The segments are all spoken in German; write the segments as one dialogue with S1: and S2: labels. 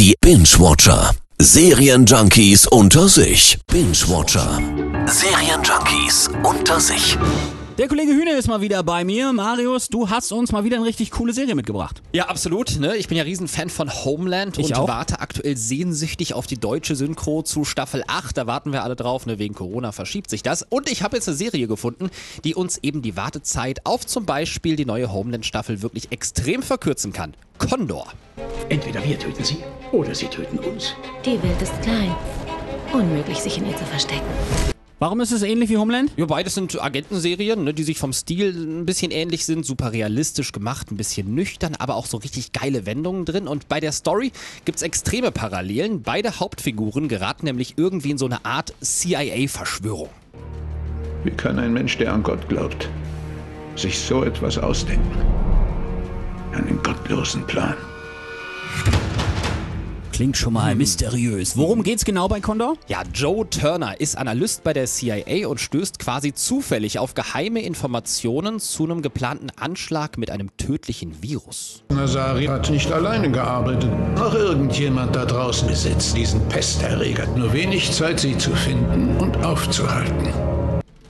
S1: Die Binge-Watcher. Serienjunkies unter sich. Binge-Watcher. Serienjunkies unter sich.
S2: Der Kollege Hühne ist mal wieder bei mir. Marius, du hast uns mal wieder eine richtig coole Serie mitgebracht.
S3: Ja, absolut. Ne? Ich bin ja Riesenfan von Homeland
S2: Ich
S3: und
S2: auch.
S3: warte aktuell sehnsüchtig auf die deutsche Synchro zu Staffel 8. Da warten wir alle drauf. Ne? Wegen Corona verschiebt sich das. Und ich habe jetzt eine Serie gefunden, die uns eben die Wartezeit auf zum Beispiel die neue Homeland-Staffel wirklich extrem verkürzen kann. Condor.
S4: Entweder wir töten sie oder sie töten uns.
S5: Die Welt ist klein. Unmöglich, sich in ihr zu verstecken.
S2: Warum ist es ähnlich wie Homeland?
S3: Ja, beides sind Agentenserien, ne, die sich vom Stil ein bisschen ähnlich sind, super realistisch gemacht, ein bisschen nüchtern, aber auch so richtig geile Wendungen drin. Und bei der Story gibt's extreme Parallelen. Beide Hauptfiguren geraten nämlich irgendwie in so eine Art CIA-Verschwörung.
S6: Wie kann ein Mensch, der an Gott glaubt, sich so etwas ausdenken? Einen gottlosen Plan.
S2: Klingt schon
S3: Hm.
S2: mal mysteriös. Worum geht's genau bei Condor?
S3: Ja, Joe Turner ist Analyst bei der CIA und stößt quasi zufällig auf geheime Informationen zu einem geplanten Anschlag mit einem tödlichen Virus.
S6: Nazari hat nicht alleine gearbeitet. Auch irgendjemand da draußen besitzt diesen Pesterreger. Nur wenig Zeit, sie zu finden und aufzuhalten.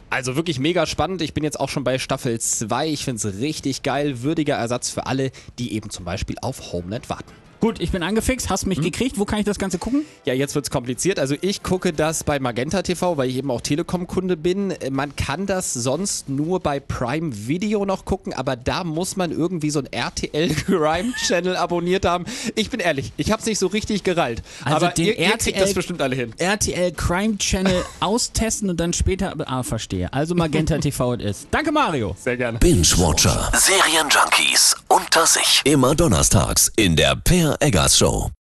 S3: Also wirklich mega spannend. Ich bin jetzt auch schon bei Staffel 2. Ich finde es richtig geil. Würdiger Ersatz für alle, die eben zum Beispiel auf Homeland warten.
S2: Gut, ich bin angefixt, hast mich gekriegt. Wo kann ich das Ganze gucken?
S3: Ja, jetzt wird's kompliziert. Also ich gucke das bei Magenta TV, weil ich eben auch Telekom-Kunde bin. Man kann das sonst nur bei Prime Video noch gucken, aber da muss man irgendwie so ein RTL Crime Channel abonniert haben. Ich bin ehrlich, ich hab's nicht so richtig gerallt.
S2: Also
S3: aber
S2: den
S3: ihr, ihr kriegt
S2: RTL
S3: das bestimmt alle hin.
S2: RTL Crime Channel austesten und dann später. Ah, verstehe. Also Magenta TV ist. Danke, Mario.
S3: Sehr gerne.
S1: Binge-Watcher. Serienjunkies unter sich. Immer donnerstags in der Per Eggers Show.